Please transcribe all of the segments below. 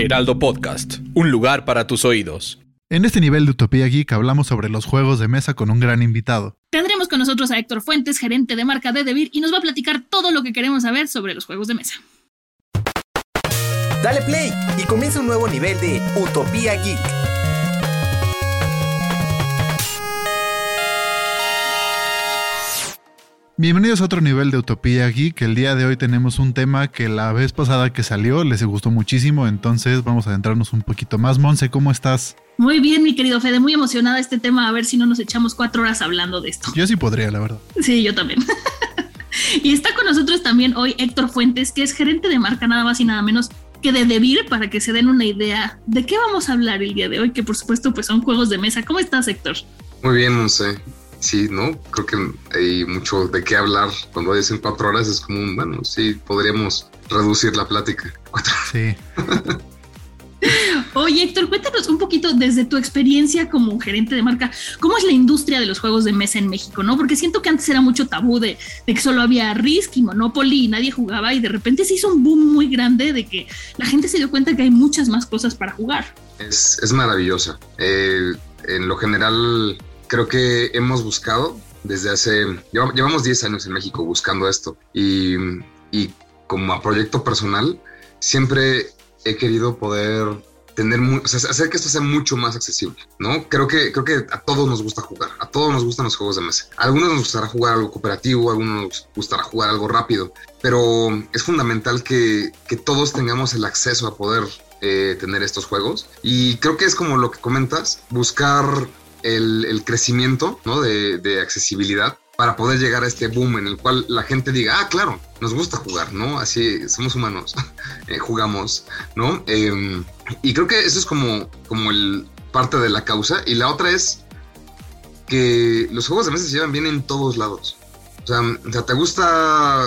Heraldo Podcast, un lugar para tus oídos. En este nivel de Utopía Geek hablamos sobre los juegos de mesa con un gran invitado. Tendremos con nosotros a Héctor Fuentes, gerente de marca de Devir, y nos va a platicar todo lo que queremos saber sobre los juegos de mesa. Dale play y comienza un nuevo nivel de Utopía Geek. Bienvenidos a otro nivel de Utopía Geek. El día de hoy tenemos un tema que la vez pasada que salió les gustó muchísimo, entonces vamos a adentrarnos un poquito más. Monse, ¿cómo estás? Muy bien, mi querido Fede, muy emocionada este tema, a ver si no nos echamos cuatro horas hablando de esto. Yo sí podría, la verdad. Sí, yo también. y está con nosotros también hoy Héctor Fuentes, que es gerente de marca nada más y nada menos que de Devir, para que se den una idea de qué vamos a hablar el día de hoy, que por supuesto pues son juegos de mesa. ¿Cómo estás, Héctor? Muy bien, Monse sí, ¿no? Creo que hay mucho de qué hablar. Cuando dicen cuatro horas es como, un, bueno, sí, podríamos reducir la plática. Sí. Oye, Héctor, cuéntanos un poquito desde tu experiencia como gerente de marca, ¿cómo es la industria de los juegos de mesa en México? ¿no? Porque siento que antes era mucho tabú de, que solo había Risk y Monopoly y nadie jugaba y de repente se hizo un boom muy grande de que la gente se dio cuenta que hay muchas más cosas para jugar. Es, es maravillosa. Eh, en lo general, creo que hemos buscado desde hace, llevamos 10 años en México buscando esto y, y como a proyecto personal, siempre he querido poder tener, o hacer que esto sea mucho más accesible, ¿no? Creo que, creo que a todos nos gusta jugar, a todos nos gustan los juegos de mesa. A algunos nos gustará jugar algo cooperativo, a algunos nos gustará jugar algo rápido, pero es fundamental que, que todos tengamos el acceso a poder eh, tener estos juegos. Y creo que es como lo que comentas, buscar el, crecimiento ¿no? de, accesibilidad para poder llegar a este boom en el cual la gente diga, ah, claro, nos gusta jugar, ¿no? Así somos humanos, eh, jugamos, ¿no? Em, y creo que eso es como, como el parte de la causa. Y la otra es que los juegos de mesa se llevan bien en todos lados. O sea, o sea, te gusta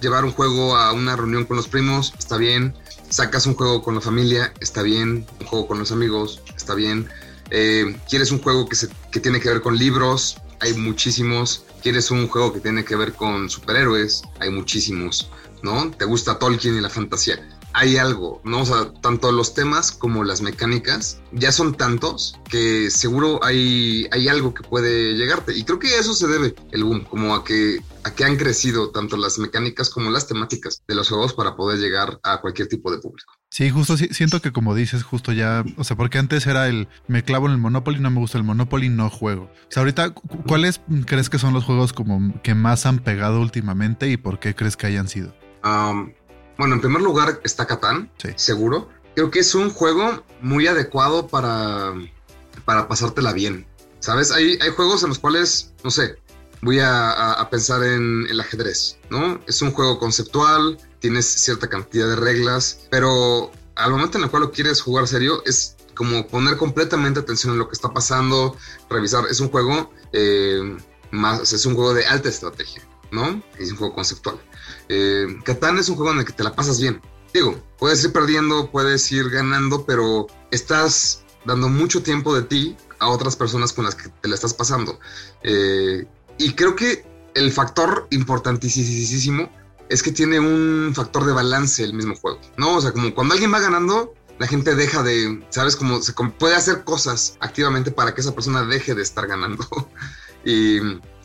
llevar un juego a una reunión con los primos, está bien. Sacas un juego con la familia, está bien. Un juego con los amigos, está bien eh, ¿Quieres un juego que, se, que tiene que ver con libros? Hay muchísimos. ¿Quieres un juego que tiene que ver con superhéroes? Hay muchísimos, ¿no? ¿Te gusta Tolkien y la fantasía? Hay algo, ¿no? O sea, tanto los temas como las mecánicas ya son tantos que seguro hay, hay algo que puede llegarte. Y creo que a eso se debe el boom, como a que, a que han crecido tanto las mecánicas como las temáticas de los juegos para poder llegar a cualquier tipo de público. Sí, justo siento que como dices, justo ya, o sea, porque antes era el me clavo en el Monopoly, no me gusta el Monopoly, no juego. O sea, ahorita, ¿cuáles crees que son los juegos como que más han pegado últimamente y por qué crees que hayan sido? Um, bueno, en primer lugar está Catán, seguro. Creo que es un juego muy adecuado para, para pasártela bien. ¿Sabes? Hay, hay juegos en los cuales, no sé, voy a, pensar en el ajedrez, ¿no? Es un juego conceptual, tienes cierta cantidad de reglas, pero al momento en el cual lo quieres jugar serio, es como poner completamente atención en lo que está pasando, revisar. Es un juego eh, más, es un juego de alta estrategia, ¿no? Es un juego conceptual. Eh, Catán es un juego en el que te la pasas bien. Digo, puedes ir perdiendo, puedes ir ganando, pero estás dando mucho tiempo de ti a otras personas con las que te la estás pasando. Eh, y creo que el factor importantísimo es que tiene un factor de balance el mismo juego, ¿no? O sea, como cuando alguien va ganando, la gente deja de, ¿sabes? Como se puede hacer cosas activamente para que esa persona deje de estar ganando. y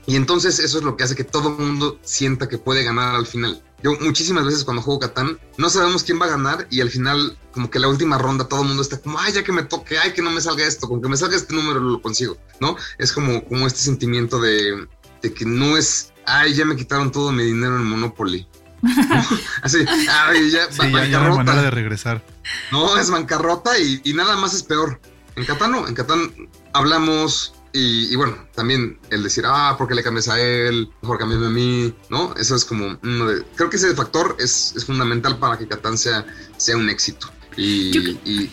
y entonces eso es lo que hace que todo el mundo sienta que puede ganar al final. Yo muchísimas veces cuando juego Catán no sabemos quién va a ganar y al final como que la última ronda todo el mundo está como, ay, ya que me toque, ay, que no me salga esto, con que me salga este número lo consigo, ¿no? Es como, como este sentimiento de, que no es, ay, ya me quitaron todo mi dinero en Monopoly. Así, ay, ya, sí, ya, ya no manera de regresar. No, es bancarrota y, y nada más es peor. En Catán no, en Catán hablamos, Y, y, bueno, también el decir, ah, ¿por qué le cambias a él? Mejor cambiame a mí, ¿no? Eso es como uno de... Creo que ese factor es, es fundamental para que Catán sea, sea un éxito. Y, y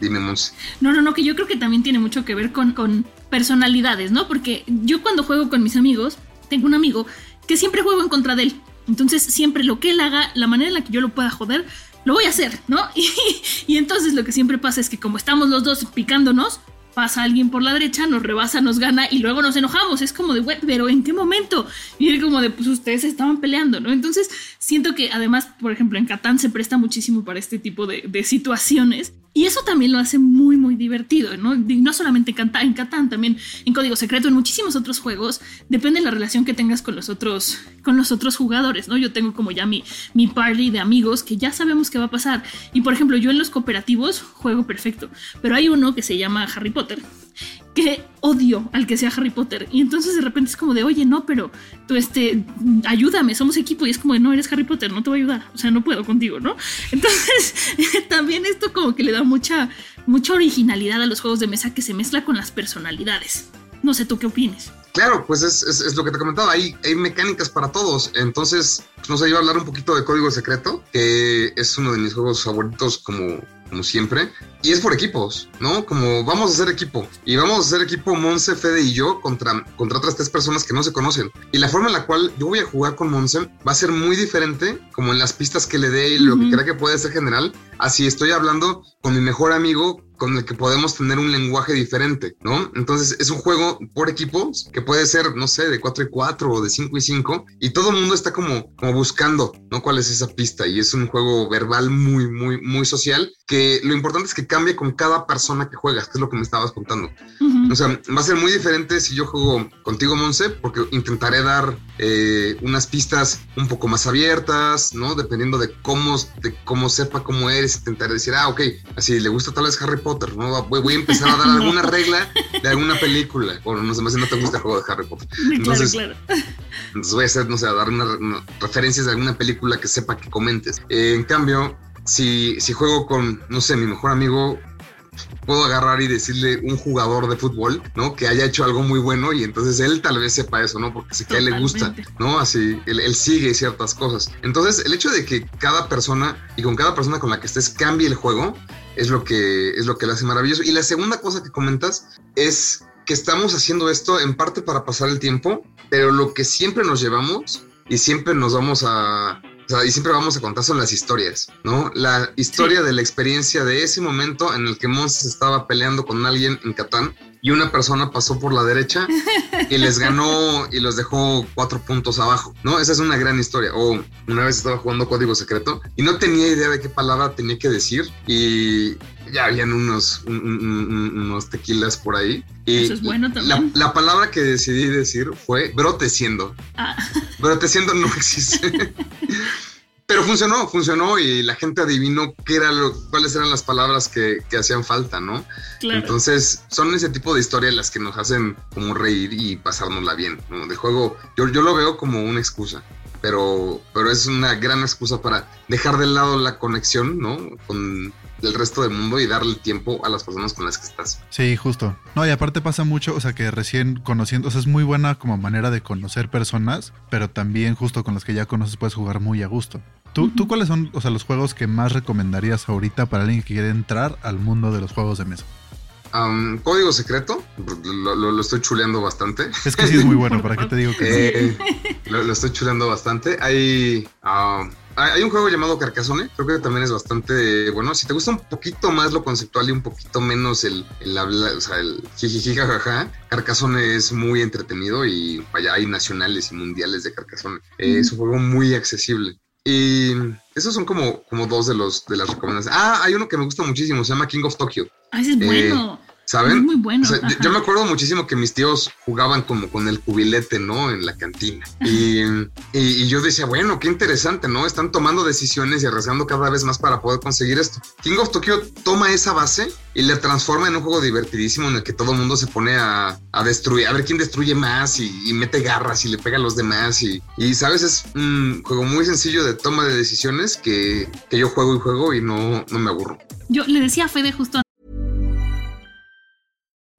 dime, Mons. No, no, no, que yo creo que también tiene mucho que ver con, con personalidades, ¿no? Porque yo cuando juego con mis amigos, tengo un amigo que siempre juego en contra de él. Entonces, siempre lo que él haga, la manera en la que yo lo pueda joder, lo voy a hacer, ¿no? Y, y, entonces lo que siempre pasa es que como estamos los dos picándonos, pasa alguien por la derecha, nos rebasa, nos gana y luego nos enojamos. Es como de, güey, pero ¿en qué momento? Y es como de, pues ustedes estaban peleando, ¿no? Entonces siento que además, por ejemplo, en Catán se presta muchísimo para este tipo de, situaciones. Y eso también lo hace muy, muy divertido, ¿no? Y no solamente en Catán, en Catán, también en Código Secreto, en muchísimos otros juegos, depende de la relación que tengas con los otros, con los otros jugadores, ¿no? Yo tengo como ya mi, mi party de amigos que ya sabemos qué va a pasar. Y por ejemplo, yo en los cooperativos juego perfecto, pero hay uno que se llama Harry Potter que odio al que sea Harry Potter. Y entonces de repente es como de, oye, no, pero tú, este, ayúdame, somos equipo. Y es como de, no, eres Harry Potter, no te voy a ayudar. O sea, no puedo contigo, ¿no? Entonces, también esto como que le da mucha, mucha originalidad a los juegos de mesa que se mezcla con las personalidades. No sé, ¿tú qué opinas? Claro, pues es, es, es, lo que te comentaba, hay, hay mecánicas para todos. Entonces, pues nos iba a hablar un poquito de Código Secreto, que es uno de mis juegos favoritos como, como siempre. Y es por equipos, ¿no? Como vamos a hacer equipo. Y vamos a hacer equipo Monse, Fede y yo contra, contra otras tres personas que no se conocen. Y la forma en la cual yo voy a jugar con Monse va a ser muy diferente, como en las pistas que le dé y lo que crea que puede ser general. Así estoy hablando con mi mejor amigo con el que podemos tener un lenguaje diferente, ¿no? Entonces es un juego por equipos que puede ser, no sé, de 4 y 4 o de 5 y 5 y todo el mundo está como, como buscando, ¿no? ¿Cuál es esa pista? Y es un juego verbal muy, muy, muy social que lo importante es que cambie con cada persona que juegas, que es lo que me estabas contando. Uh -huh. O sea, va a ser muy diferente si yo juego contigo, Monse, porque intentaré dar eh, unas pistas un poco más abiertas, ¿no? Dependiendo de cómo, de cómo sepa cómo eres, intentaré decir, ah, ok, así le gusta tal vez Harry Potter, ¿no? Voy, voy a empezar a dar alguna regla de alguna película, o no sé, más si no te gusta el juego de Harry Potter. Entonces, claro, claro. entonces voy a hacer, no sé, a dar una, una, referencias de alguna película que sepa que comentes. Eh, en cambio, si, si juego con, no sé, mi mejor amigo, puedo agarrar y decirle un jugador de fútbol, ¿no? Que haya hecho algo muy bueno y entonces él tal vez sepa eso, ¿no? Porque sé que a él le gusta, ¿no? Así, él, él, sigue ciertas cosas. Entonces, el hecho de que cada persona y con cada persona con la que estés cambie el juego es lo que, es lo que le hace maravilloso. Y la segunda cosa que comentas es que estamos haciendo esto en parte para pasar el tiempo, pero lo que siempre nos llevamos y siempre nos vamos a, o sea, y siempre vamos a contar son las historias, ¿no? La historia sí. de la experiencia de ese momento en el que Monses estaba peleando con alguien en Catán y una persona pasó por la derecha y les ganó y los dejó cuatro puntos abajo, ¿no? Esa es una gran historia. O una vez estaba jugando código secreto y no tenía idea de qué palabra tenía que decir y ya habían unos, un, un, unos tequilas por ahí. Y Eso es bueno también. La, la palabra que decidí decir fue broteciendo. Ah. Broteciendo no existe. Pero funcionó, funcionó y la gente adivinó qué era lo, cuáles eran las palabras que, que hacían falta, ¿no? Claro. Entonces, son ese tipo de historias las que nos hacen como reír y pasárnosla bien, ¿no? De juego, yo, yo lo veo como una excusa, pero, pero es una gran excusa para dejar de lado la conexión, ¿no? Con el resto del mundo y darle tiempo a las personas con las que estás. Sí, justo. No, y aparte pasa mucho, o sea, que recién conociendo, o sea, es muy buena como manera de conocer personas, pero también justo con las que ya conoces puedes jugar muy a gusto. ¿Tú, ¿Tú cuáles son, o sea, los juegos que más recomendarías ahorita para alguien que quiere entrar al mundo de los juegos de mesa? Um, Código secreto, lo, lo, lo, estoy chuleando bastante. Es que sí es muy bueno, ¿para qué te digo que eh, lo, lo, estoy chuleando bastante. Hay, uh, hay un juego llamado Carcassonne, creo que también es bastante bueno. Si te gusta un poquito más lo conceptual y un poquito menos el, el habla, o sea, el jijiji jajaja, Carcassonne es muy entretenido y vaya, hay nacionales y mundiales de Carcassonne. Eh, es un juego muy accesible. Y esos son como, como dos de los de las recomendaciones. Ah, hay uno que me gusta muchísimo, se llama King of Tokyo. Ah, ese es eh, bueno. ¿Saben? Es muy bueno. O sea, yo, me acuerdo muchísimo que mis tíos jugaban como con el cubilete, ¿no? En la cantina. Y, y, y, yo decía, bueno, qué interesante, ¿no? Están tomando decisiones y arriesgando cada vez más para poder conseguir esto. King of Tokyo toma esa base y la transforma en un juego divertidísimo en el que todo el mundo se pone a, a destruir, a ver quién destruye más y, y, mete garras y le pega a los demás. Y, y, ¿sabes? Es un juego muy sencillo de toma de decisiones que, que yo juego y juego y no, no me aburro. Yo le decía a Fede justo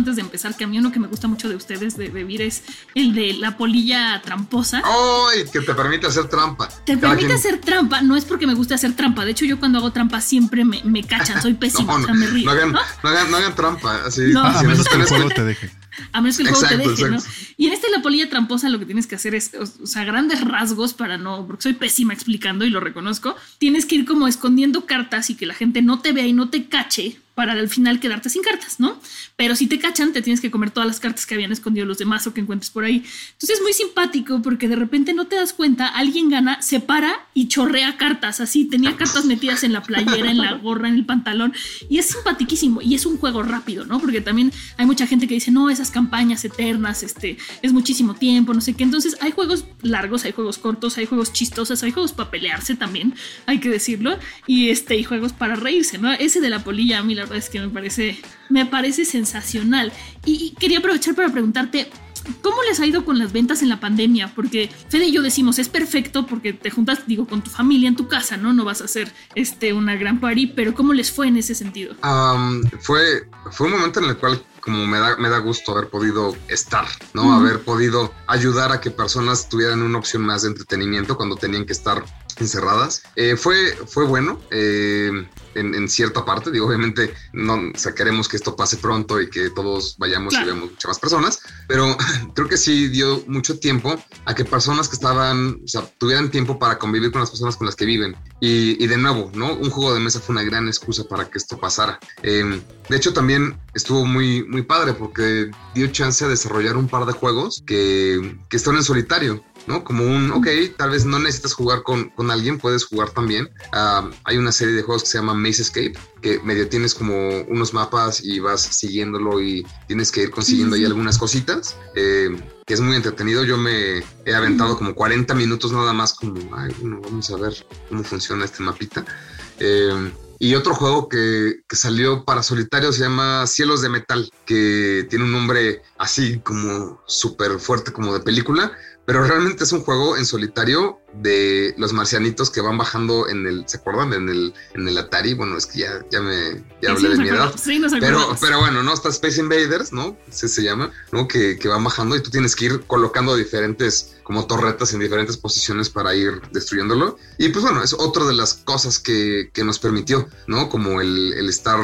Antes de empezar, que a mí uno que me gusta mucho de ustedes de vivir es el de la polilla tramposa. ¡Ay! Que te permite hacer trampa. Te Cada permite quien- hacer trampa, no es porque me guste hacer trampa. De hecho, yo cuando hago trampa siempre me, me cachan, soy pésima, No, o sea, me río. no hagan, ¿no? no hagan, no hagan trampa. Así, No. A menos nos que el pones- juego te deje. A menos que el juego Exacto, te deje, ¿no? exacto. Y en este la polilla tramposa lo que tienes que hacer es, o sea, grandes rasgos para no, porque soy pésima explicando y lo reconozco, tienes que ir como escondiendo cartas y que la gente no te vea y no te cache para al final quedarte sin cartas, ¿no? Pero si te cachan, te tienes que comer todas las cartas que habían escondido los demás o que encuentres por ahí. Entonces es muy simpático porque de repente no te das cuenta, alguien gana, se para y chorrea cartas, así, tenía cartas metidas en la playera, en la gorra, en el pantalón, y es simpatiquísimo y es un juego rápido, ¿no? Porque también hay mucha gente que dice, no, esas campañas eternas, este, es muchísimo tiempo, no sé qué. Entonces hay juegos largos, hay juegos cortos, hay juegos chistosos, hay juegos para pelearse también, hay que decirlo, y este, y juegos para reírse, ¿no? Ese de la polilla a mí la verdad es que me parece, me parece sensacional. Y, quería aprovechar para preguntarte, ¿Cómo les ha ido con las ventas en la pandemia? Porque Fede y yo decimos, es perfecto porque te juntas, digo, con tu familia en tu casa, ¿no? No vas a hacer este, una gran party, pero ¿cómo les fue en ese sentido? Fue, fue un momento en el cual como me da, me da gusto haber podido estar, ¿no? Haber podido ayudar a que personas tuvieran una opción más de entretenimiento cuando tenían que estar encerradas. Eh, fue, fue bueno eh, en, en cierta parte, digo, obviamente no o sea, queremos que esto pase pronto y que todos vayamos Claro. y veamos muchas más personas, pero creo que sí dio mucho tiempo a que personas que estaban, o sea, tuvieran tiempo para convivir con las personas con las que viven. Y, y de nuevo, ¿no? Un juego de mesa fue una gran excusa para que esto pasara. Eh, de hecho, también estuvo muy, muy padre porque dio chance a desarrollar un par de juegos que, que están en solitario. ¿no? Como un, ok, tal vez no necesitas jugar con, con alguien, puedes jugar también. Ah, hay una serie de juegos que se llama Maze Escape, que medio tienes como unos mapas y vas siguiéndolo y tienes que ir consiguiendo ahí Sí. algunas cositas, eh, que es muy entretenido. Yo me he aventado como 40 minutos nada más como, ay, bueno, vamos a ver cómo funciona este mapita. Eh, y otro juego que, que salió para solitario se llama Cielos de Metal, que tiene un nombre así como súper fuerte como de película, pero realmente es un juego en solitario de los marcianitos que van bajando en el, ¿se acuerdan? En el, en el Atari, bueno, es que ya, ya me ya hablé Sí, de mi edad. sí, nos Pero, pero bueno, ¿no? Está Space Invaders, ¿no? Se, se llama, ¿no? Que, que van bajando y tú tienes que ir colocando diferentes, como torretas en diferentes posiciones para ir destruyéndolo. Y pues bueno, es otra de las cosas que, que nos permitió, ¿no? Como el, el estar,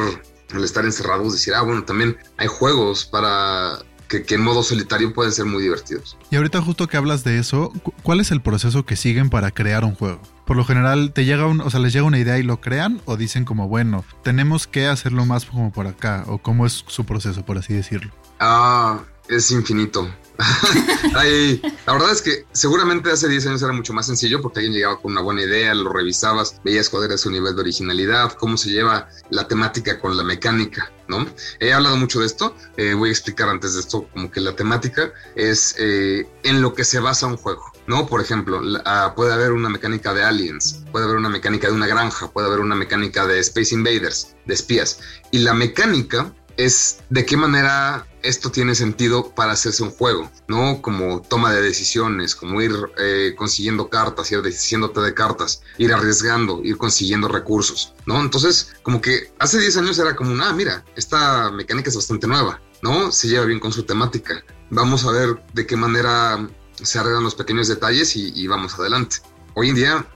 el estar encerrados, decir, ah, bueno, también hay juegos para que, que en modo solitario pueden ser muy divertidos. Y ahorita justo que hablas de eso, cu- ¿cuál es el proceso que siguen para crear un juego? Por lo general, te llega un, o sea, les llega una idea y lo crean o dicen como, bueno, tenemos que hacerlo más como por acá o cómo es su proceso, por así decirlo. Ah, es infinito. Ay, la verdad es que seguramente hace 10 años era mucho más sencillo porque alguien llegaba con una buena idea, lo revisabas, veías cuál era su nivel de originalidad, cómo se lleva la temática con la mecánica, ¿no? He hablado mucho de esto, eh, voy a explicar antes de esto como que la temática es eh, en lo que se basa un juego, ¿no? Por ejemplo, ah, puede haber una mecánica de aliens, puede haber una mecánica de una granja, puede haber una mecánica de Space Invaders, de espías, y la mecánica es de qué manera esto tiene sentido para hacerse un juego, ¿no? Como toma de decisiones, como ir eh, consiguiendo cartas, ir deshaciéndote de cartas, ir arriesgando, ir consiguiendo recursos, ¿no? Entonces, como que hace 10 años era como, ah, mira, esta mecánica es bastante nueva, ¿no? Se lleva bien con su temática. Vamos a ver de qué manera se arreglan los pequeños detalles y, y vamos adelante. Hoy en día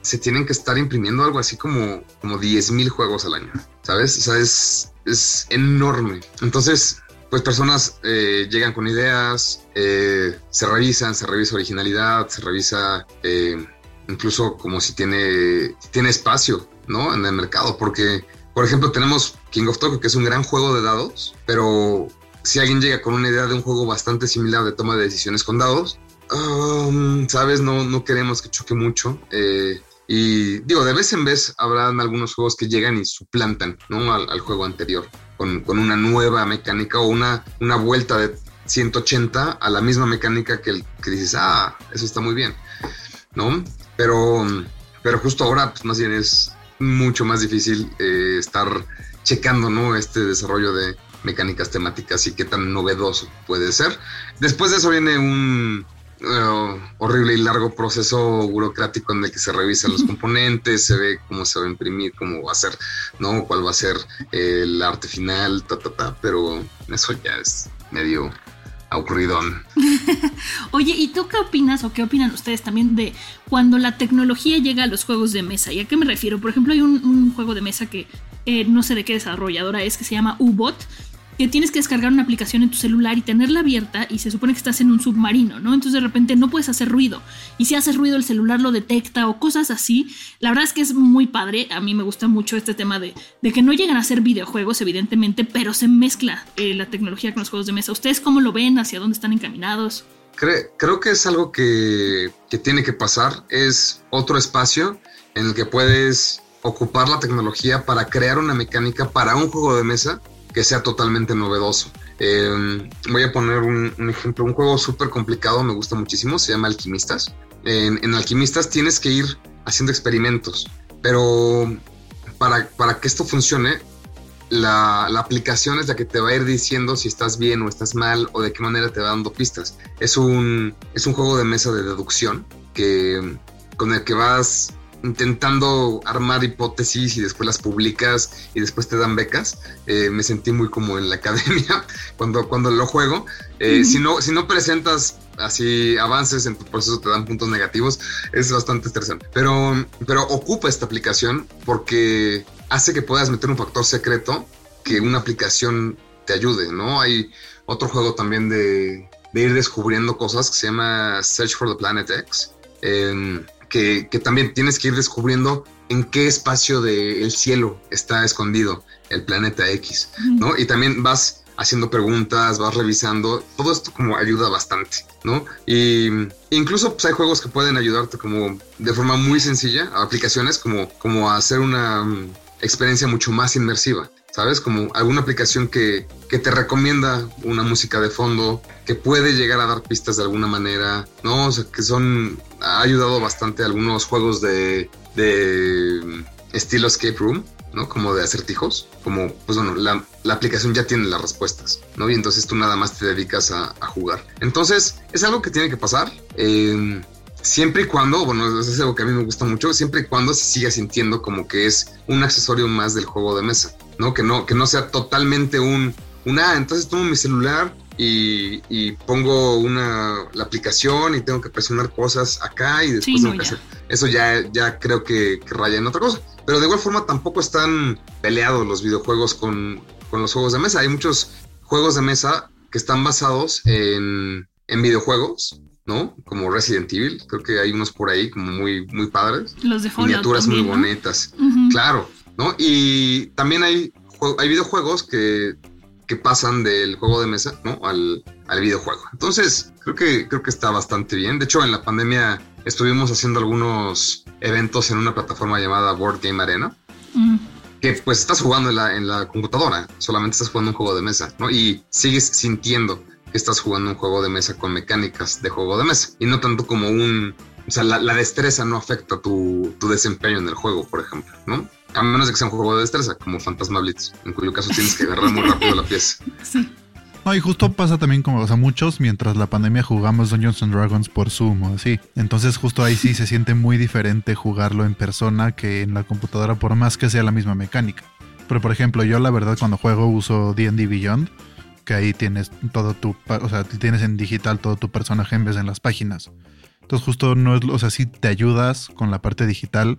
se tienen que estar imprimiendo algo así como, como 10.000 juegos al año. ¿sabes? O sea, es, es enorme. Entonces, pues personas eh, llegan con ideas, eh, se revisan, se revisa originalidad, se revisa eh, incluso como si tiene, tiene espacio, ¿no? En el mercado, porque, por ejemplo, tenemos King of Tokyo, que es un gran juego de dados, pero si alguien llega con una idea de un juego bastante similar de toma de decisiones con dados, um, sabes, no, no queremos que choque mucho. Y digo, de vez en vez habrán algunos juegos que llegan y suplantan ¿no? al, juego anterior con, con, una nueva mecánica o una, una vuelta de 180 a la misma mecánica que, el, que dices, ah, eso está muy bien, ¿no? Pero, pero justo ahora, pues más bien es mucho más difícil eh, estar checando, ¿no? Este desarrollo de, mecánicas temáticas y qué tan novedoso puede ser. Después de eso viene un uh, horrible y largo proceso burocrático en el que se revisan los componentes, se ve cómo se va a imprimir, cómo va a ser, ¿no? Cuál va a ser el arte final, ta, ta, ta, pero eso ya es medio ocurridón. Oye, ¿y tú qué opinas o qué opinan ustedes también de cuando la tecnología llega a los juegos de mesa? ¿Y a qué me refiero? Por ejemplo, hay un, juego de mesa que eh, no sé de qué desarrolladora es, que se llama U-Bot, que tienes que descargar una aplicación en tu celular y tenerla abierta y se supone que estás en un submarino, ¿no? Entonces de repente no puedes hacer ruido y si haces ruido el celular lo detecta o cosas así. La verdad es que es muy padre, a mí me gusta mucho este tema de, de que no llegan a ser videojuegos evidentemente, pero se mezcla eh, la tecnología con los juegos de mesa. ¿Ustedes cómo lo ven? ¿Hacia dónde están encaminados? creo que es algo que, que tiene que pasar, es otro espacio en el que puedes ocupar la tecnología para crear una mecánica para un juego de mesa que sea totalmente novedoso. Em, voy a poner un, ejemplo, un juego súper complicado, me gusta muchísimo, se llama Alquimistas. En, Alquimistas tienes que ir haciendo experimentos, pero para, para que esto funcione, la, la, aplicación es la que te va a ir diciendo si estás bien o estás mal o de qué manera te va dando pistas. Es un, es un juego de mesa de deducción que, con el que vas intentando armar hipótesis y después las publicas y después te dan becas. Eh, me sentí muy como en la academia cuando, cuando lo juego. Eh, si, no, si no presentas así avances en tu proceso, te dan puntos negativos, es bastante estresante. Pero, pero ocupa esta aplicación porque hace que puedas meter un factor secreto que una aplicación te ayude, ¿no? Hay otro juego también de, de ir descubriendo cosas que se llama Search for the Planet X. Eh, que, también tienes que ir descubriendo en qué espacio del cielo está escondido el planeta X, ¿no? Y también vas haciendo preguntas, vas revisando, todo esto como ayuda bastante, ¿no? Y incluso pues, hay juegos que pueden ayudarte como de forma muy sencilla, aplicaciones como, como hacer una mm, experiencia mucho más inmersiva. ¿sabes? Como alguna aplicación que, que, te recomienda una música de fondo, que puede llegar a dar pistas de alguna manera, ¿no? O sea, que son, ha ayudado bastante algunos juegos de, de estilo escape room, ¿no? Como de acertijos, como, pues bueno, la, la, aplicación ya tiene las respuestas, ¿no? Y entonces tú nada más te dedicas a, a jugar. Entonces, es algo que tiene que pasar. Eh, siempre y cuando, bueno, es algo que a mí me gusta mucho, siempre y cuando se siga sintiendo como que es un accesorio más del juego de mesa, ¿no? Que no, que no sea totalmente un, una, ah, entonces tomo mi celular y, y, pongo una, la aplicación y tengo que presionar cosas acá y después tengo que hacer. Eso ya, ya creo que, que, raya en otra cosa. Pero de igual forma tampoco están peleados los videojuegos con, con los juegos de mesa. Hay muchos juegos de mesa que están basados en, en videojuegos ¿no? Como Resident Evil, creo que hay unos por ahí como muy, muy padres. Los de Miniaturas muy bonitas, claro, ¿no? Y también hay, hay videojuegos que, que pasan del juego de mesa, ¿no? Al, al, videojuego. Entonces, creo que, creo que está bastante bien. De hecho, en la pandemia estuvimos haciendo algunos eventos en una plataforma llamada Board Game Arena. Que pues estás jugando en la, en la computadora, solamente estás jugando un juego de mesa, ¿no? Y sigues sintiendo estás jugando un juego de mesa con mecánicas de juego de mesa y no tanto como un... O sea, la, destreza no afecta tu, tu, desempeño en el juego, por ejemplo, ¿no? A menos de que sea un juego de destreza, como Fantasma Blitz, en cuyo caso tienes que agarrar muy rápido la pieza. Sí. No, y justo pasa también como, o sea, muchos mientras la pandemia jugamos Dungeons and Dragons por Zoom o así. Entonces justo ahí sí se siente muy diferente jugarlo en persona que en la computadora, por más que sea la misma mecánica. Pero por ejemplo, yo la verdad cuando juego uso D&D Beyond que ahí tienes todo tu, o sea, tienes en digital todo tu personaje en vez de en las páginas. Entonces justo no es, o sea, sí te ayudas con la parte digital,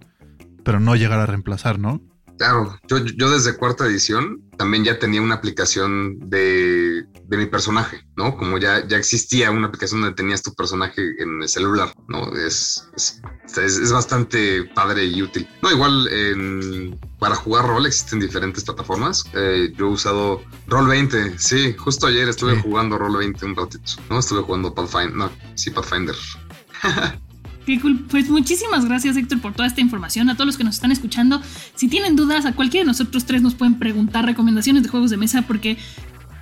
pero no llegar a reemplazar, ¿no? Claro, yo, yo desde cuarta edición también ya tenía una aplicación de, de, mi personaje, ¿no? Como ya, ya existía una aplicación donde tenías tu personaje en el celular, ¿no? Es, es, es, bastante padre y útil. No, igual en, para jugar rol existen diferentes plataformas. Eh, yo he usado Roll 20, sí, justo ayer estuve sí. jugando Roll 20 un ratito, ¿no? Estuve jugando Pathfinder, no, sí, Pathfinder. Qué cool. Pues muchísimas gracias, Héctor, por toda esta información. A todos los que nos están escuchando, si tienen dudas, a cualquiera de nosotros tres nos pueden preguntar recomendaciones de juegos de mesa porque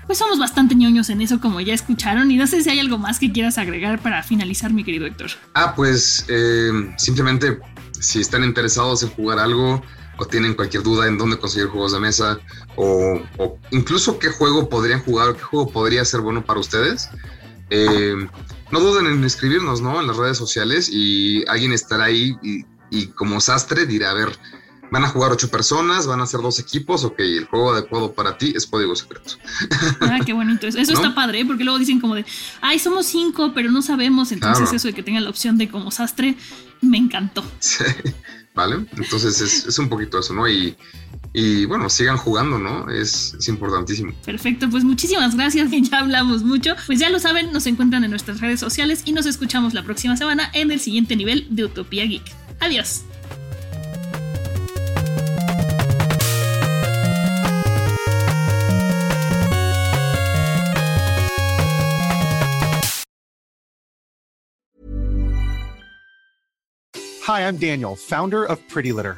pues somos bastante ñoños en eso, como ya escucharon. Y no sé si hay algo más que quieras agregar para finalizar, mi querido Héctor. Ah, pues eh, simplemente si están interesados en jugar algo o tienen cualquier duda en dónde conseguir juegos de mesa o, incluso qué juego podrían jugar o qué juego podría ser bueno para ustedes. Eh, no duden en escribirnos, ¿no? En las redes sociales y alguien estará ahí y, y, como sastre dirá, a ver, van a jugar ocho personas, van a ser dos equipos, ok, el juego adecuado para ti es código secreto. Ah, qué bonito. Eso ¿No? está padre, ¿eh? porque luego dicen como de, ay, somos cinco, pero no sabemos. Entonces claro. eso de que tengan la opción de como sastre, me encantó. Sí, vale. Entonces es, es un poquito eso, ¿no? Y, y bueno, sigan jugando, ¿no? Es, es, importantísimo. Perfecto, pues muchísimas gracias, que ya hablamos mucho. Pues ya lo saben, nos encuentran en nuestras redes sociales y nos escuchamos la próxima semana en el siguiente nivel de Utopía Geek. Adiós. Hi, I'm Daniel, founder of Pretty Litter.